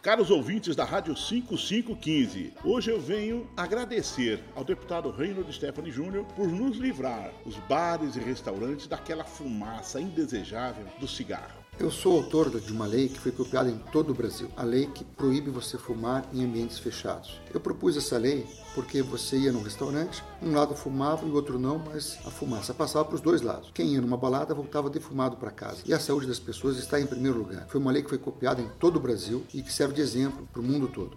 Caros ouvintes da Rádio 5515, hoje eu venho agradecer ao deputado Reinaldo Stephanie Júnior por nos livrar, os bares e restaurantes, daquela fumaça indesejável do cigarro. Eu sou autor de uma lei que foi copiada em todo o Brasil, a lei que proíbe você fumar em ambientes fechados. Eu propus essa lei porque você ia num restaurante, um lado fumava e o outro não, mas a fumaça passava para os dois lados. Quem ia numa balada voltava defumado para casa. E a saúde das pessoas está em primeiro lugar. Foi uma lei que foi copiada em todo o Brasil e que serve de exemplo para o mundo todo.